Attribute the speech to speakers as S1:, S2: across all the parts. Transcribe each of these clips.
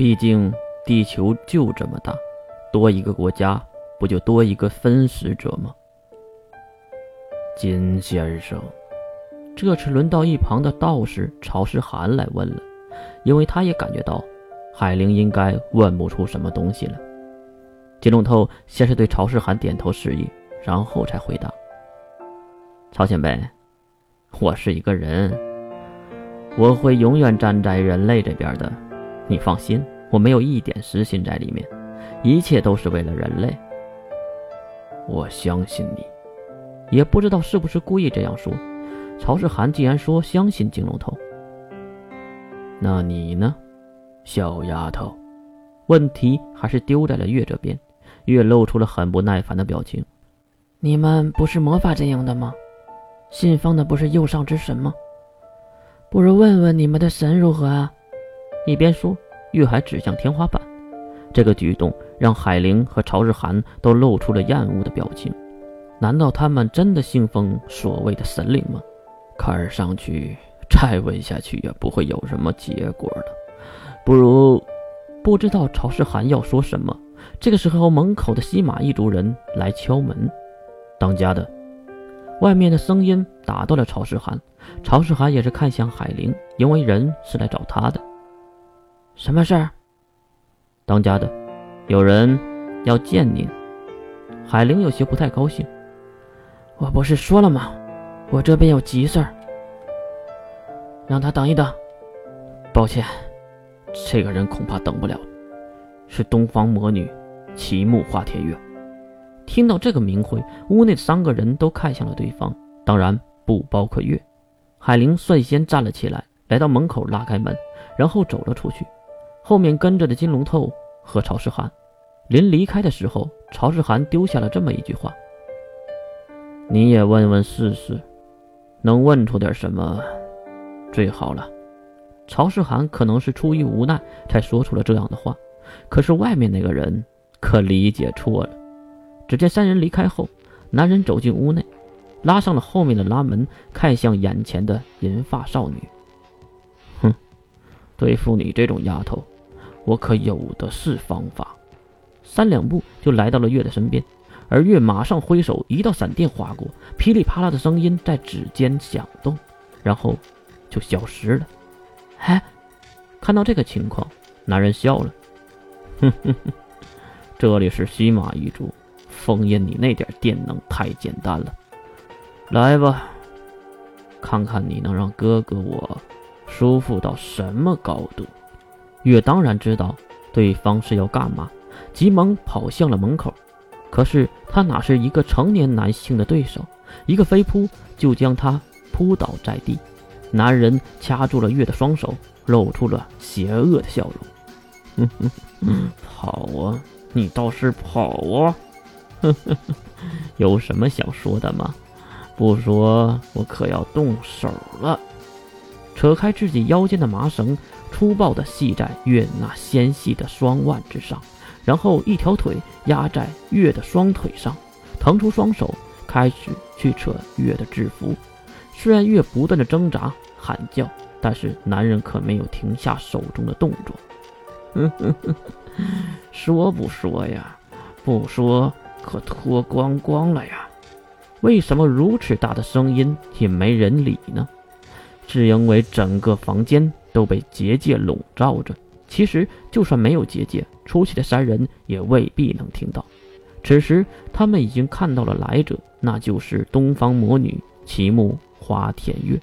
S1: 毕竟地球就这么大，多一个国家不就多一个分食者吗？金先生，这次轮到一旁的道士曹世涵来问了，因为他也感觉到海灵应该问不出什么东西了。金龙头先是对曹世涵点头示意，然后才回答：“曹前辈，我是一个人，我会永远站在人类这边的。你放心，我没有一点私心在里面，一切都是为了人类。我相信你。”也不知道是不是故意这样说。曹世涵既然说相信金龙头，那你呢，小丫头？问题还是丢在了月这边。月露出了很不耐烦的表情。
S2: 你们不是魔法阵营的吗？信奉的不是右上之神吗？不如问问你们的神如何啊？
S1: 一边说，月还指向天花板。这个举动让海灵和曹世涵都露出了厌恶的表情。难道他们真的信奉所谓的神灵吗？看上去再问下去也不会有什么结果了。不如……不知道曹世涵要说什么。这个时候，门口的西马一族人来敲门。当家的，外面的声音打断了曹世涵。曹世涵也是看向海灵，因为人是来找他的。
S2: 什么事儿？
S1: 当家的，有人要见您。海玲有些不太高兴。
S2: 我不是说了吗？我这边有急事儿，让他等一等。
S1: 抱歉，这个人恐怕等不了。是东方魔女齐木花天月。听到这个名讳，屋内三个人都看向了对方，当然不包括月。海玲率先站了起来，来到门口拉开门，然后走了出去，后面跟着的金龙头和曹世涵。临离开的时候，曹世涵丢下了这么一句话。你也问问试试，能问出点什么，最好了。曹世涵可能是出于无奈才说出了这样的话，可是外面那个人可理解错了。只见三人离开后，男人走进屋内，拉上了后面的拉门，看向眼前的银发少女。哼，对付你这种丫头，我可有的是方法。三两步就来到了月的身边。而月马上挥手，一道闪电划过，噼里啪啦的声音在指尖响动，然后就消失了。
S2: 哎，
S1: 看到这个情况，男人笑了，哼哼哼，这里是西马一族，封印你那点电能太简单了。来吧，看看你能让哥哥我舒服到什么高度。月当然知道对方是要干嘛，急忙跑向了门口。可是他哪是一个成年男性的对手？一个飞扑就将他扑倒在地。男人掐住了月的双手，露出了邪恶的笑容。哼哼，跑啊！你倒是跑啊！哼哼哼，有什么想说的吗？不说，我可要动手了。扯开自己腰间的麻绳，粗暴地系在月那纤细的双腕之上。然后一条腿压在月的双腿上，腾出双手开始去扯月的制服。虽然月不断的挣扎喊叫，但是男人可没有停下手中的动作。说不说呀？不说可脱光光了呀？为什么如此大的声音也没人理呢？是因为整个房间都被结界笼罩着。其实，就算没有结界，出去的三人也未必能听到。此时，他们已经看到了来者，那就是东方魔女齐木花田月。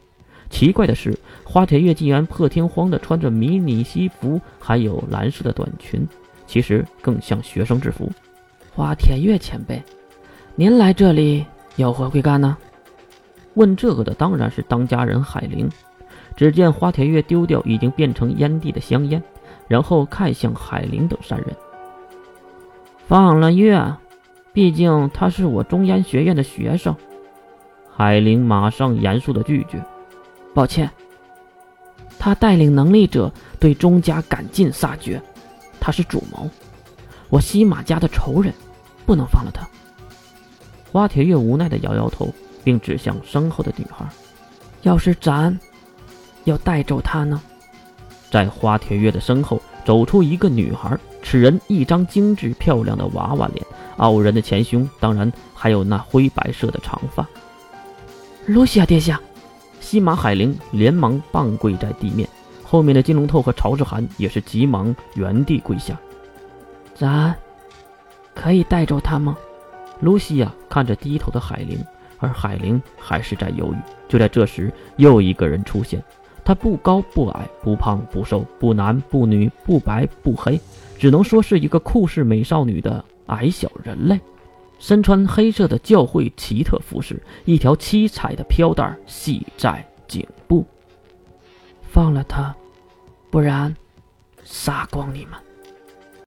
S1: 奇怪的是，花田月竟然破天荒地穿着迷你西服，还有蓝色的短裙，其实更像学生制服。
S2: 花田月前辈，您来这里有何贵干呢？
S1: 问这个的当然是当家人海灵。只见花田月丢掉已经变成烟蒂的香烟。然后看向海灵等三人，
S2: 放了月，毕竟他是我中烟学院的学生。
S1: 海灵马上严肃的拒绝：“
S2: 抱歉，他带领能力者对钟家赶尽杀绝，他是主谋，我西马家的仇人，不能放了他。”
S1: 花铁月无奈的摇摇头，并指向身后的女孩：“
S2: 要是咱要带走他呢？”
S1: 在花铁月的身后，走出一个女孩。此人一张精致漂亮的娃娃脸，傲人的前胸，当然还有那灰白色的长发。
S2: 露西亚殿下，
S1: 西马海灵连忙半跪在地面，后面的金龙头和曹志涵也是急忙原地跪下。
S2: 咱可以带走他吗？
S1: 露西亚看着低头的海灵，而海灵还是在犹豫。就在这时，又一个人出现。他不高不矮，不胖不瘦，不男不女，不白不黑，只能说是一个酷似美少女的矮小人类。身穿黑色的教会奇特服饰，一条七彩的飘带系在颈部。
S2: 放了他，不然杀光你们！